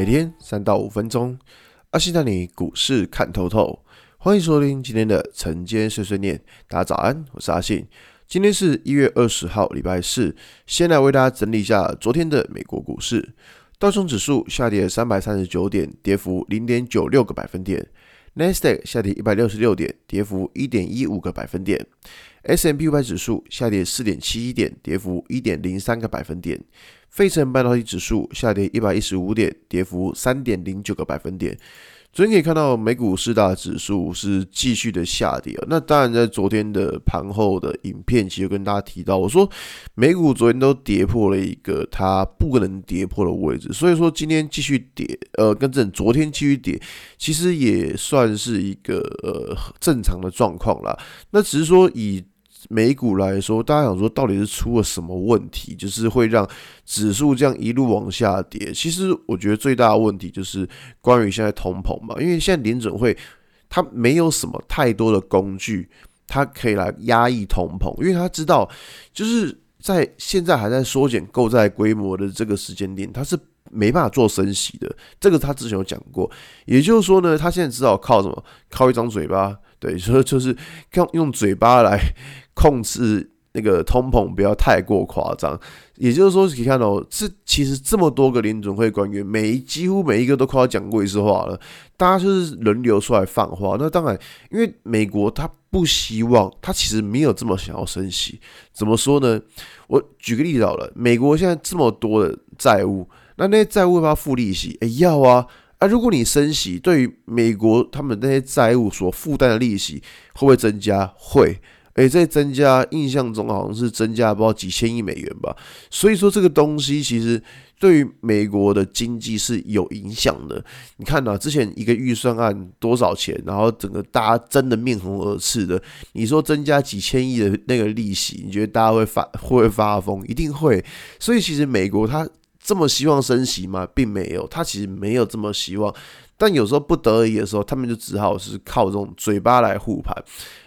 每天三到五分钟，阿信带你股市看透透。欢迎收听今天的晨间碎碎念。大家早安，我是阿信。今天是一月二十号，礼拜四。先来为大家整理一下昨天的美国股市。道琼指数下跌三百三十九点，跌幅零点九六个百分点。纳斯达克下跌一百六十六点，跌幅一点一五个百分点。S&P 五百指数下跌四点七一点，跌幅一点零三个百分点。费城半导体指数下跌一百一十五点，跌幅三点零九个百分点。昨天可以看到美股四大指数是继续的下跌。那当然，在昨天的盘后的影片，其实跟大家提到，我说美股昨天都跌破了一个它不能跌破的位置，所以说今天继续跌，呃，跟着昨天继续跌，其实也算是一个呃正常的状况啦。那只是说以美股来说，大家想说到底是出了什么问题，就是会让指数这样一路往下跌。其实我觉得最大的问题就是关于现在通膨嘛，因为现在联准会它没有什么太多的工具，它可以来压抑通膨，因为它知道就是在现在还在缩减购债规模的这个时间点，它是没办法做升息的。这个他之前有讲过，也就是说呢，他现在只好靠什么？靠一张嘴巴，对，所 以就是用用嘴巴来。控制那个通膨不要太过夸张，也就是说，可以看到，这其实这么多个联准会官员，每几乎每一个都快要讲过一次话了，大家就是轮流出来放话。那当然，因为美国他不希望，他其实没有这么想要升息。怎么说呢？我举个例子好了，美国现在这么多的债务，那那些债务要不要付利息？哎，要啊！啊，如果你升息，对于美国他们那些债务所负担的利息会不会增加？会。诶，在增加，印象中好像是增加不知道几千亿美元吧。所以说这个东西其实对于美国的经济是有影响的。你看呐，之前一个预算案多少钱，然后整个大家真的面红耳赤的。你说增加几千亿的那个利息，你觉得大家会发会不会发疯？一定会。所以其实美国它这么希望升息吗？并没有，他其实没有这么希望。但有时候不得已的时候，他们就只好是靠这种嘴巴来护盘。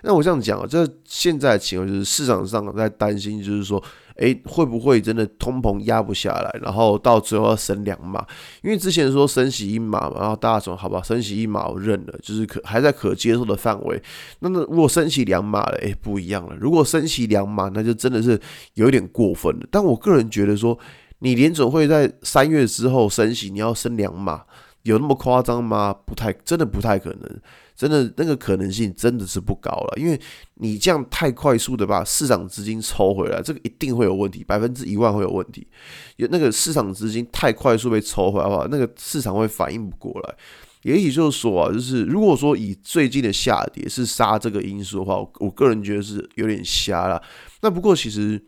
那我这样讲啊，这现在的情况就是市场上在担心，就是说，诶，会不会真的通膨压不下来，然后到最后要升两码？因为之前说升息一码嘛，然后大家说好吧，升息一码我认了，就是可还在可接受的范围。那么如果升息两码了，诶，不一样了。如果升息两码，那就真的是有点过分了。但我个人觉得说，你联准会在三月之后升息，你要升两码。有那么夸张吗？不太，真的不太可能，真的那个可能性真的是不高了，因为你这样太快速的把市场资金抽回来，这个一定会有问题，百分之一万会有问题。有那个市场资金太快速被抽回来的话，那个市场会反应不过来。也许就是说啊，就是如果说以最近的下跌是杀这个因素的话，我个人觉得是有点瞎了。那不过其实。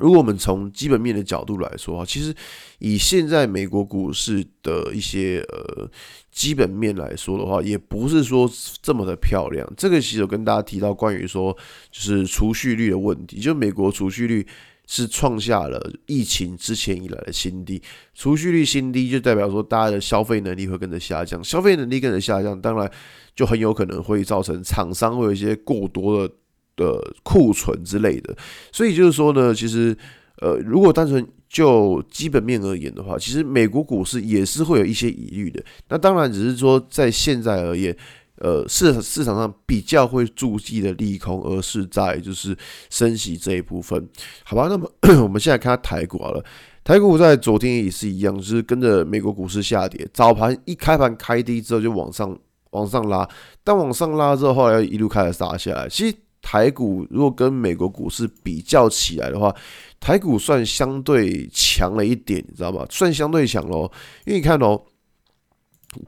如果我们从基本面的角度来说啊，其实以现在美国股市的一些呃基本面来说的话，也不是说这么的漂亮。这个其实有跟大家提到关于说就是储蓄率的问题，就美国储蓄率是创下了疫情之前以来的新低，储蓄率新低就代表说大家的消费能力会跟着下降，消费能力跟着下降，当然就很有可能会造成厂商会有一些过多的。的库存之类的，所以就是说呢，其实呃，如果单纯就基本面而言的话，其实美国股市也是会有一些疑虑的。那当然只是说在现在而言，呃，市市场上比较会注记的利空，而是在就是升息这一部分，好吧？那么 我们现在看台股好了，台股在昨天也是一样，就是跟着美国股市下跌，早盘一开盘开低之后就往上往上拉，但往上拉之后，后来一路开始杀下来，其实。台股如果跟美国股市比较起来的话，台股算相对强了一点，你知道吗？算相对强咯，因为你看哦，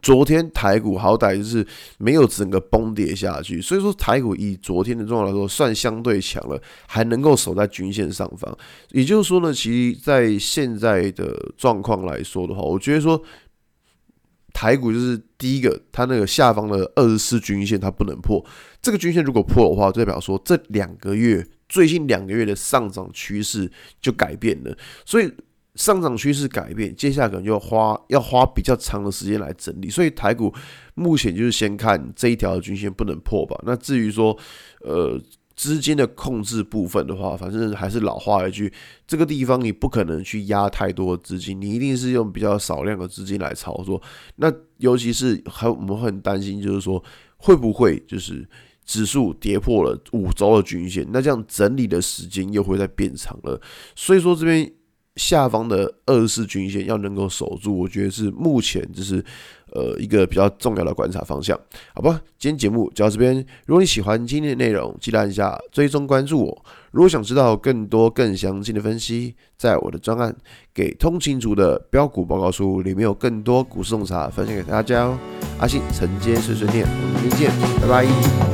昨天台股好歹就是没有整个崩跌下去，所以说台股以昨天的状况来说，算相对强了，还能够守在均线上方。也就是说呢，其实在现在的状况来说的话，我觉得说。台股就是第一个，它那个下方的二十四均线它不能破。这个均线如果破的话，代表说这两个月最近两个月的上涨趋势就改变了。所以上涨趋势改变，接下来可能就要花要花比较长的时间来整理。所以台股目前就是先看这一条均线不能破吧。那至于说，呃。资金的控制部分的话，反正还是老话一句，这个地方你不可能去压太多资金，你一定是用比较少量的资金来操作。那尤其是还我们会很担心，就是说会不会就是指数跌破了五周的均线，那这样整理的时间又会再变长了。所以说这边。下方的二十四均线要能够守住，我觉得是目前就是呃一个比较重要的观察方向，好吧？今天节目就到这边。如果你喜欢今天的内容，记得按下追踪关注我。如果想知道更多更详尽的分析，在我的专案《给通勤族的标股报告书》里面有更多股市洞察分享给大家哦。阿信承接碎碎念，我们明天见，拜拜。